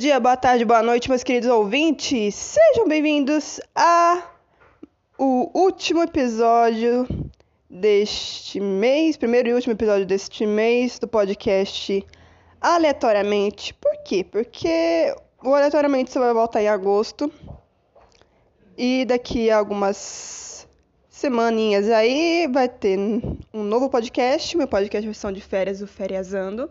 dia, boa tarde, boa noite, meus queridos ouvintes. Sejam bem-vindos a o último episódio deste mês, primeiro e último episódio deste mês do podcast Aleatoriamente. Por quê? Porque o Aleatoriamente só vai voltar em agosto. E daqui a algumas semaninhas aí vai ter um novo podcast, meu podcast versão de férias, o Fériasando.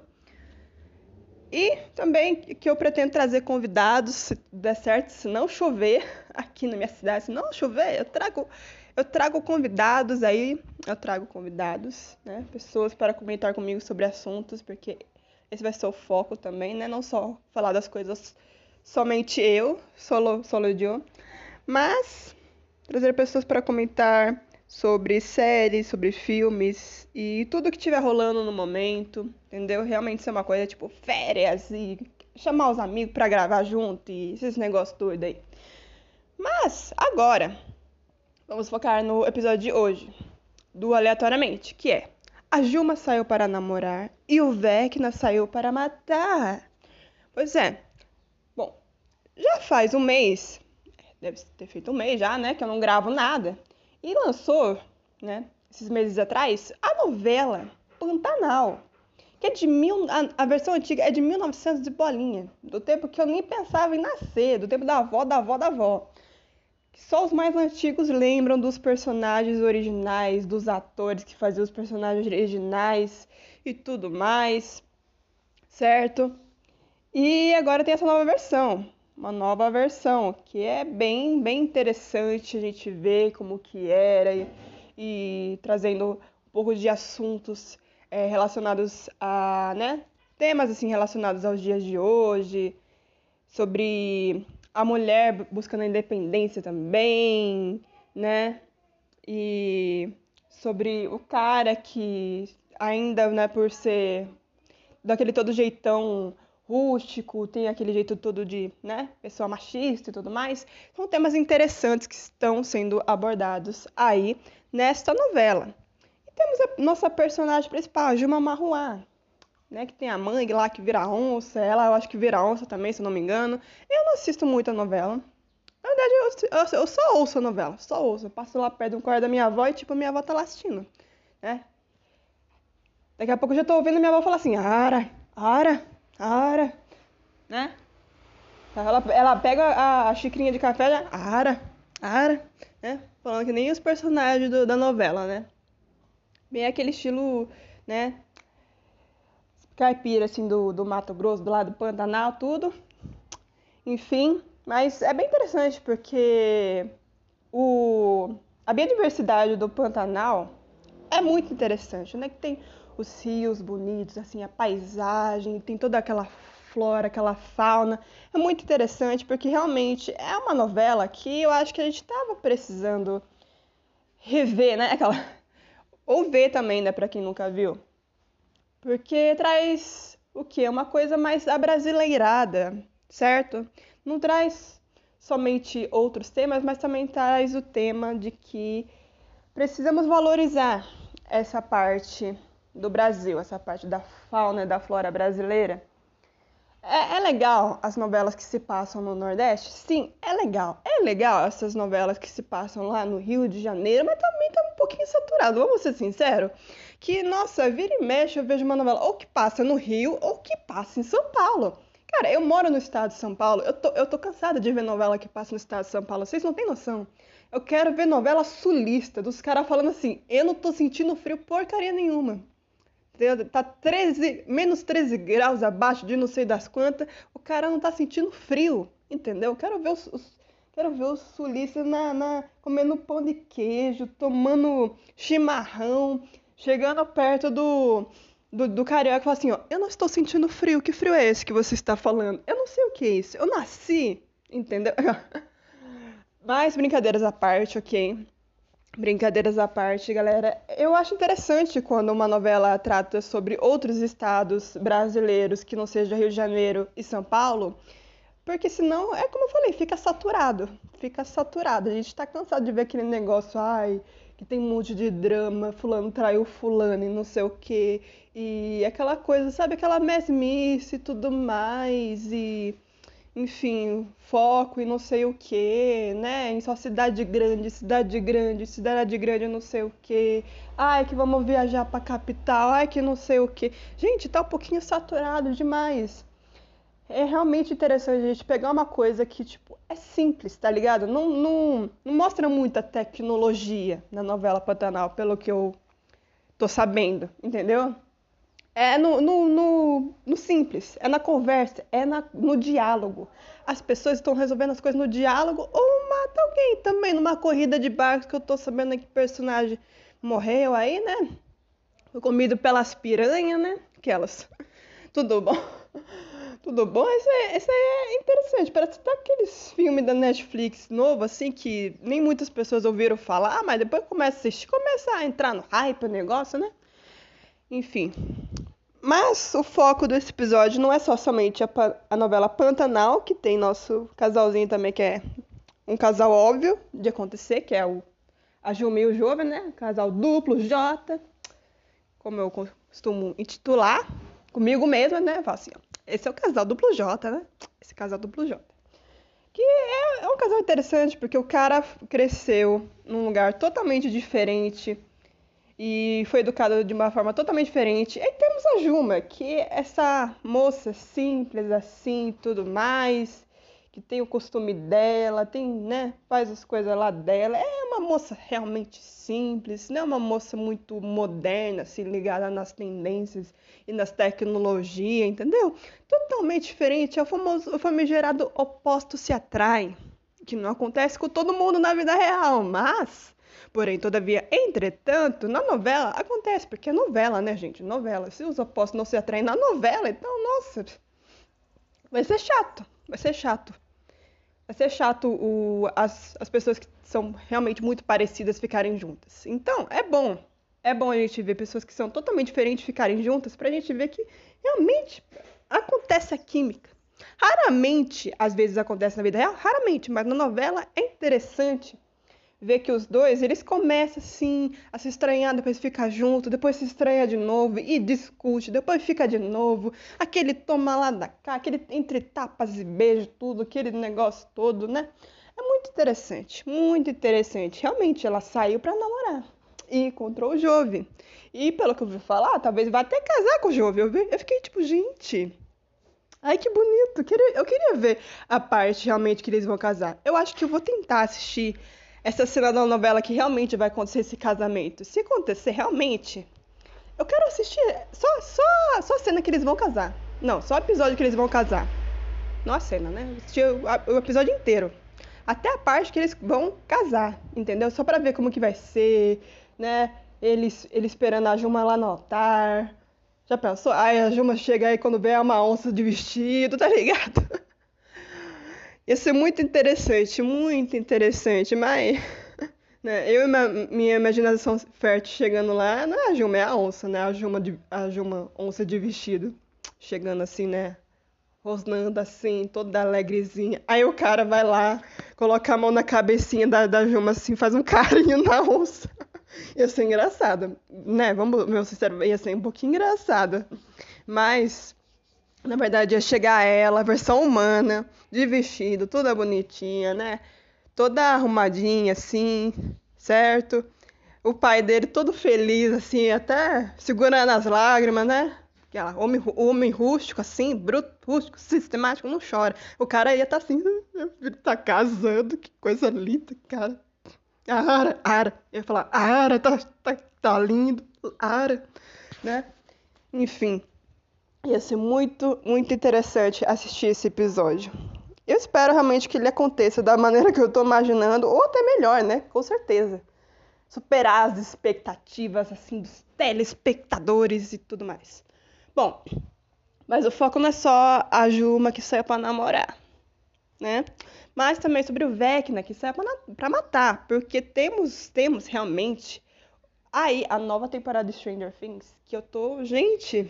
E também que eu pretendo trazer convidados, se der certo, se não chover aqui na minha cidade, se não chover, eu trago eu trago convidados aí, eu trago convidados, né, pessoas para comentar comigo sobre assuntos, porque esse vai ser o foco também, né, não só falar das coisas somente eu, solo solo eu, mas trazer pessoas para comentar sobre séries, sobre filmes e tudo que estiver rolando no momento, entendeu? Realmente ser uma coisa tipo férias e chamar os amigos para gravar junto e esses negócios doidos aí. Mas agora vamos focar no episódio de hoje do aleatoriamente, que é a Juma saiu para namorar e o Vecna saiu para matar. Pois é. Bom, já faz um mês, deve ter feito um mês já, né, que eu não gravo nada. E lançou, né, esses meses atrás, a novela Pantanal, que é de mil, a, a, versão antiga é de 1900 de bolinha, do tempo que eu nem pensava em nascer, do tempo da avó, da avó, da avó. Só os mais antigos lembram dos personagens originais, dos atores que faziam os personagens originais e tudo mais, certo? E agora tem essa nova versão, uma nova versão, que é bem, bem interessante a gente ver como que era e, e trazendo um pouco de assuntos é, relacionados a, né, temas assim relacionados aos dias de hoje, sobre a mulher buscando a independência também, né, e sobre o cara que ainda, né, por ser daquele todo jeitão rústico, tem aquele jeito todo de, né, pessoa machista e tudo mais. São temas interessantes que estão sendo abordados aí nesta novela. E temos a nossa personagem principal, Juma Marruá, né, que tem a mãe lá que vira onça, ela eu acho que vira onça também, se eu não me engano. Eu não assisto muito a novela. Na verdade, eu, eu, eu só ouço a novela, só ouço. Eu passo lá perto do quarto da minha avó e, tipo, minha avó tá lá assistindo, né? Daqui a pouco eu já tô ouvindo minha avó falar assim, Ara, Ara, Ara, né? Ela, ela pega a, a xicrinha de café, já, ara, ara, né? Falando que nem os personagens do, da novela, né? Bem aquele estilo, né? Caipira, assim, do, do Mato Grosso, do lado do Pantanal, tudo. Enfim, mas é bem interessante porque o, a biodiversidade do Pantanal é muito interessante, né? Que tem os rios bonitos, assim, a paisagem, tem toda aquela flora, aquela fauna. É muito interessante porque realmente é uma novela que eu acho que a gente estava precisando rever, né? Aquela ou ver também, né, para quem nunca viu. Porque traz o que? Uma coisa mais abrasileirada, certo? Não traz somente outros temas, mas também traz o tema de que precisamos valorizar essa parte do Brasil, essa parte da fauna e da flora brasileira. É, é, legal as novelas que se passam no Nordeste? Sim, é legal. É legal essas novelas que se passam lá no Rio de Janeiro, mas também tá um pouquinho saturado, vamos ser sinceros. Que, nossa, vira e mexe eu vejo uma novela ou que passa no Rio ou que passa em São Paulo. Cara, eu moro no estado de São Paulo, eu tô, eu tô cansada de ver novela que passa no estado de São Paulo, vocês não têm noção. Eu quero ver novela sulista, dos caras falando assim, eu não tô sentindo frio porcaria nenhuma tá 13, menos 13 graus abaixo de não sei das quantas, o cara não tá sentindo frio, entendeu? Quero ver os, os quero ver os sulistas na, na, comendo pão de queijo, tomando chimarrão, chegando perto do, do, do carioca e falar assim, ó, eu não estou sentindo frio, que frio é esse que você está falando? Eu não sei o que é isso, eu nasci, entendeu? Mas brincadeiras à parte, ok? Brincadeiras à parte, galera. Eu acho interessante quando uma novela trata sobre outros estados brasileiros que não seja Rio de Janeiro e São Paulo, porque senão, é como eu falei, fica saturado. Fica saturado. A gente tá cansado de ver aquele negócio, ai, que tem um monte de drama, fulano traiu fulano e não sei o quê. E aquela coisa, sabe, aquela mesmice e tudo mais. E enfim, foco e não sei o que, né? Em só cidade grande, cidade grande, cidade grande, não sei o que. Ai, que vamos viajar pra capital, ai, que não sei o que. Gente, tá um pouquinho saturado demais. É realmente interessante a gente pegar uma coisa que, tipo, é simples, tá ligado? Não, não, não mostra muita tecnologia na novela Pantanal, pelo que eu tô sabendo, entendeu? É no, no, no, no, simples, é na conversa, é na, no diálogo. As pessoas estão resolvendo as coisas no diálogo ou mata alguém também numa corrida de barcos que eu tô sabendo que personagem morreu aí, né? Foi comido pelas piranhas, né? Aquelas. Tudo bom? Tudo bom? Isso, é, isso aí é interessante. Parece até aqueles filmes da Netflix novo, assim, que nem muitas pessoas ouviram falar, mas depois começa a assistir, começa a entrar no hype o negócio, né? Enfim, mas o foco desse episódio não é só somente a, a, novela Pantanal, que tem nosso casalzinho também, que é um casal óbvio de acontecer, que é o, a Juma e o Jovem, né? Casal duplo, J, como eu costumo intitular, comigo mesma, né? Eu falo assim, ó, esse é o casal duplo J, né? Esse casal duplo J. Que é, é um casal interessante, porque o cara cresceu num lugar totalmente diferente, e foi educada de uma forma totalmente diferente. E temos a Juma, que é essa moça simples assim, tudo mais, que tem o costume dela, tem, né, faz as coisas lá dela. É uma moça realmente simples, não é uma moça muito moderna, assim, ligada nas tendências e nas tecnologias, entendeu? Totalmente diferente, é o famoso, o famigerado oposto se atrai, que não acontece com todo mundo na vida real, mas Porém, todavia, entretanto, na novela acontece, porque é novela, né, gente? Novela. Se os opostos não se atraem na novela, então, nossa, vai ser chato. Vai ser chato. Vai ser chato o, as, as pessoas que são realmente muito parecidas ficarem juntas. Então, é bom. É bom a gente ver pessoas que são totalmente diferentes ficarem juntas pra gente ver que realmente acontece a química. Raramente, às vezes acontece na vida real, raramente, mas na novela é interessante ver que os dois, eles começam assim a se estranhar, depois fica junto, depois se estranha de novo e discute, depois fica de novo, aquele toma lá da cá, aquele entre tapas e beijos, tudo, aquele negócio todo, né? É muito interessante, muito interessante. Realmente ela saiu para namorar e encontrou o Jove. E pelo que eu ouvi falar, talvez vá até casar com o Jove. Eu, eu fiquei tipo, gente, Ai, que bonito. Eu queria ver a parte realmente que eles vão casar. Eu acho que eu vou tentar assistir essa cena da novela que realmente vai acontecer esse casamento. Se acontecer realmente, eu quero assistir só, só, só a cena que eles vão casar. Não, só o episódio que eles vão casar. Não a cena, né? Assistir o, o episódio inteiro. Até a parte que eles vão casar, entendeu? Só pra ver como que vai ser, né? Eles, eles esperando a Juma lá no altar. Já pensou? Ai, a Juma chega aí quando vê uma onça de vestido, tá ligado? Ia ser muito interessante, muito interessante, mas né, eu e minha, imaginação fértil chegando lá, não é a Juma, é a onça, né? A Juma, de, a Juma onça de vestido, chegando assim, né? Rosnando assim, toda alegrezinha. Aí o cara vai lá, coloca a mão na cabecinha da, da Juma assim, faz um carinho na onça. Ia ser engraçado, né? Vamos, meu sincero, ia ser um pouquinho engraçado. Mas na verdade, ia chegar ela, versão humana, de vestido, toda bonitinha, né? Toda arrumadinha, assim, certo? O pai dele todo feliz, assim, até segurando as lágrimas, né? Aquela homem, homem rústico, assim, bruto, rústico, sistemático, não chora. O cara ia estar tá assim, filho tá casando, que coisa linda, cara. Ara, Ara. Ia falar, Ara, tá, tá, tá lindo, Ara, né? Enfim, Ia ser muito, muito interessante assistir esse episódio. Eu espero realmente que ele aconteça da maneira que eu estou imaginando, ou até melhor, né? Com certeza. Superar as expectativas, assim, dos telespectadores e tudo mais. Bom, mas o foco não é só a Juma que saiu para namorar, né? Mas também sobre o Vecna que saiu para matar, porque temos, temos realmente aí a nova temporada de Stranger Things, que eu tô, gente,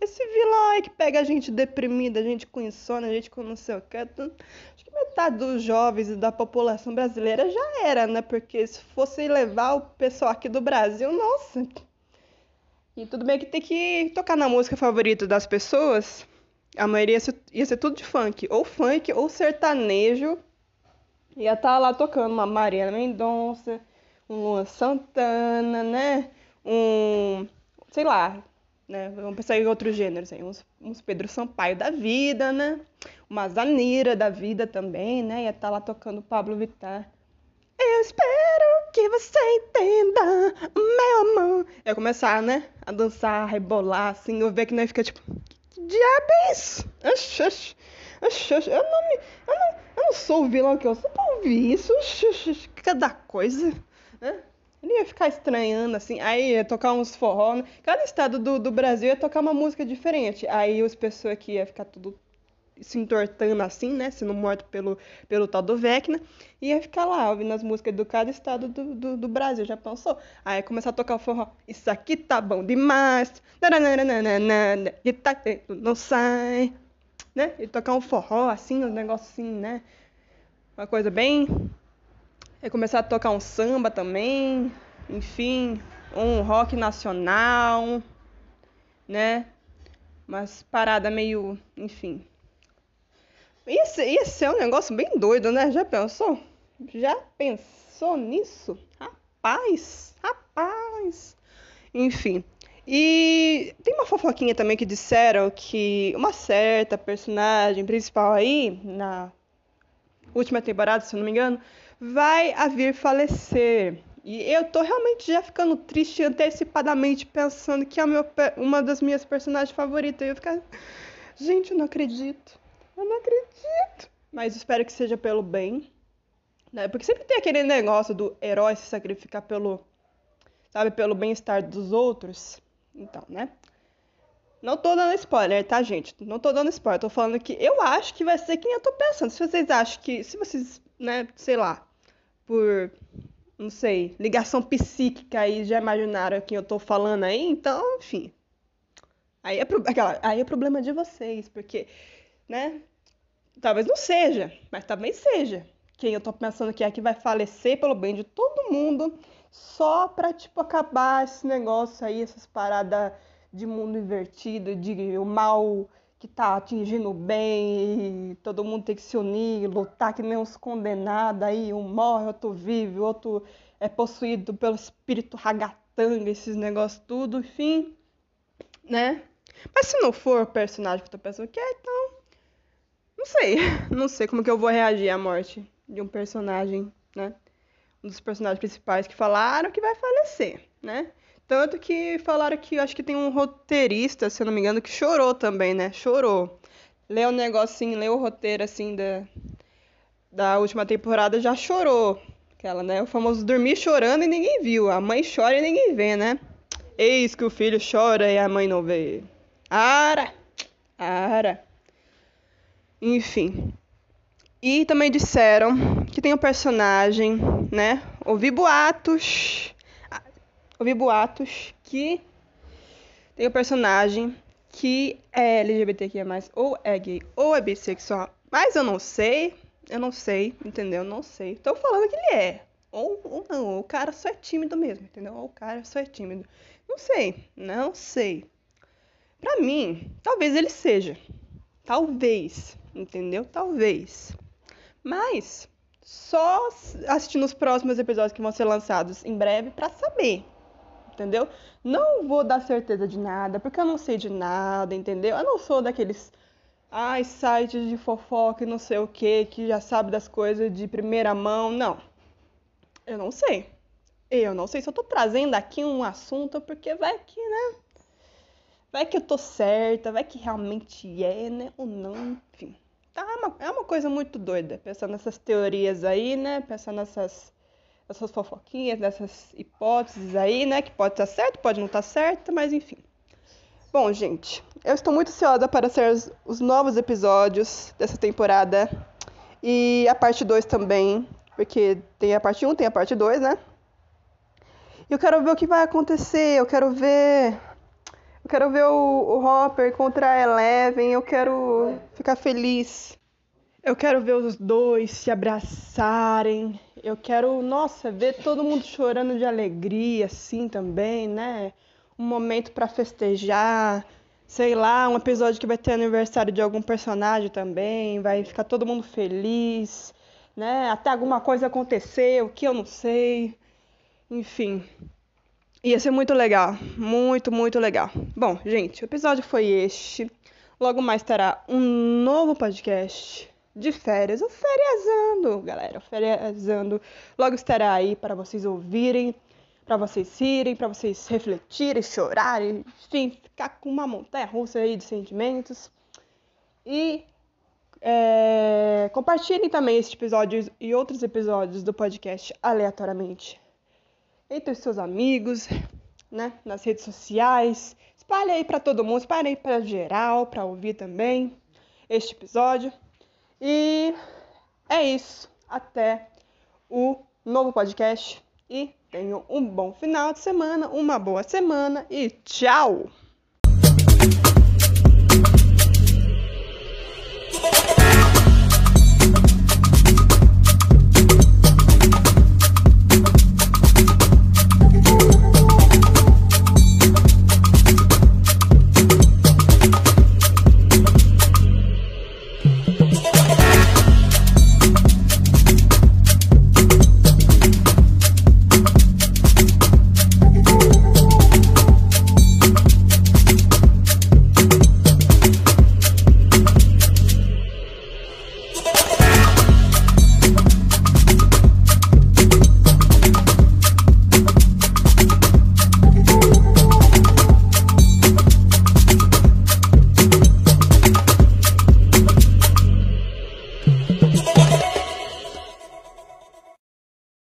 esse vilão aí que pega a gente deprimida, a gente com insônia, a gente com não sei o que. Acho que metade dos jovens e da população brasileira já era, né? Porque se fosse levar o pessoal aqui do Brasil, nossa. E tudo bem que tem que tocar na música favorita das pessoas. a maioria ia ser, ia ser tudo de funk, ou funk ou sertanejo. Ia estar tá lá tocando uma Maria Mendonça, um Luan Santana, né? Um, sei lá, né? Vamos pensar em outros gêneros aí, uns, uns Pedro Sampaio da vida, né? Uma Zanira da vida também, né? Ia estar tá lá tocando Pablo Vittar. Eu espero que você entenda, meu amor. Ia começar, né? A dançar, a rebolar, assim, eu ver que não ia ficar tipo, que é? Oxi, oxi, oxi, oxi. Eu não me. Eu não, eu não sou o vilão que eu sou pra ouvir isso. Oxi, oxi, cada coisa, né? Ele ia ficar estranhando, assim, aí ia tocar uns forró. Né? Cada estado do, do Brasil ia tocar uma música diferente. Aí as pessoas que ia ficar tudo se entortando assim, né? Sendo morto pelo, pelo tal do Vecna. Ia ficar lá ouvindo as músicas do cada estado do, do, do Brasil. Já pensou? Aí ia começar a tocar o forró. Isso aqui tá bom demais. Tá, não sai. Né? E tocar um forró assim, um negócio assim, né? Uma coisa bem é começar a tocar um samba também, enfim, um rock nacional, né? Mas parada meio, enfim. Ser, ia ser um negócio bem doido, né? Já pensou? Já pensou nisso? Rapaz, rapaz. Enfim. E tem uma fofoquinha também que disseram que uma certa personagem principal aí, na última temporada, se eu não me engano, vai a vir falecer. E eu tô realmente já ficando triste antecipadamente, pensando que é meu, uma das minhas personagens favoritas. E eu ficar, gente, eu não acredito. Eu não acredito. Mas espero que seja pelo bem. Né? Porque sempre tem aquele negócio do herói se sacrificar pelo, sabe, pelo bem-estar dos outros. Então, né? Não tô dando spoiler, tá, gente? Não tô dando spoiler. Tô falando que eu acho que vai ser quem eu tô pensando. Se vocês acham que. Se vocês, né, sei lá, por. Não sei, ligação psíquica aí já imaginaram quem eu tô falando aí, então, enfim. Aí é, pro, aquela, aí é problema de vocês, porque, né? Talvez não seja, mas talvez seja. Quem eu tô pensando que é que vai falecer pelo bem de todo mundo, só pra, tipo, acabar esse negócio aí, essas paradas de mundo invertido, de o mal que tá atingindo o bem, e todo mundo tem que se unir, lutar que nem uns condenados aí, um morre, outro vive, outro é possuído pelo espírito ragatanga, esses negócios tudo, enfim, né? Mas se não for o personagem que eu tô pensando que é, então. Não sei. Não sei como que eu vou reagir à morte de um personagem, né? Um dos personagens principais que falaram que vai falecer, né? Tanto que falaram que acho que tem um roteirista, se eu não me engano, que chorou também, né? Chorou. Leu o um negocinho, leu o roteiro assim da, da última temporada, já chorou. Aquela, né? O famoso dormir chorando e ninguém viu. A mãe chora e ninguém vê, né? Eis que o filho chora e a mãe não vê. Ara! Ara! Enfim. E também disseram que tem um personagem, né? Ouvi boatos ouvi boatos que tem um personagem que é LGBTQIA+, ou é gay, ou é bissexual, mas eu não sei, eu não sei, entendeu? Não sei. Tô falando que ele é. Ou, ou não, ou o cara só é tímido mesmo, entendeu? Ou o cara só é tímido. Não sei, não sei. Pra mim, talvez ele seja. Talvez, entendeu? Talvez. Mas só assistindo os próximos episódios que vão ser lançados em breve para saber entendeu? Não vou dar certeza de nada, porque eu não sei de nada, entendeu? Eu não sou daqueles ai, sites de fofoca e não sei o que, que já sabe das coisas de primeira mão. Não. Eu não sei. Eu não sei se eu tô trazendo aqui um assunto, porque vai que, né? Vai que eu tô certa, vai que realmente é, né? Ou não, enfim. Tá, é uma, é uma coisa muito doida, pensando nessas teorias aí, né? Pensando nessas essas fofoquinhas, dessas hipóteses aí, né? Que pode estar certo, pode não estar certo, mas enfim. Bom, gente, eu estou muito ansiosa para ser os, os novos episódios dessa temporada e a parte 2 também, porque tem a parte 1, um, tem a parte 2, né? Eu quero ver o que vai acontecer, eu quero ver. Eu quero ver o, o Hopper contra a Eleven, eu quero ficar feliz. Eu quero ver os dois se abraçarem, eu quero, nossa, ver todo mundo chorando de alegria, assim também, né? Um momento para festejar, sei lá, um episódio que vai ter aniversário de algum personagem também, vai ficar todo mundo feliz, né? Até alguma coisa acontecer, o que eu não sei. Enfim. Ia ser muito legal, muito, muito legal. Bom, gente, o episódio foi este. Logo mais terá um novo podcast de férias, o feriazando, galera, o feriazando. Logo estará aí para vocês ouvirem, para vocês rirem, para vocês refletirem, chorarem, enfim, ficar com uma montanha russa aí de sentimentos. E é, compartilhem também este episódio e outros episódios do podcast aleatoriamente entre os seus amigos, né, nas redes sociais. Espalhe aí para todo mundo, espalhe aí para geral, para ouvir também este episódio. E é isso. Até o novo podcast e tenham um bom final de semana, uma boa semana e tchau!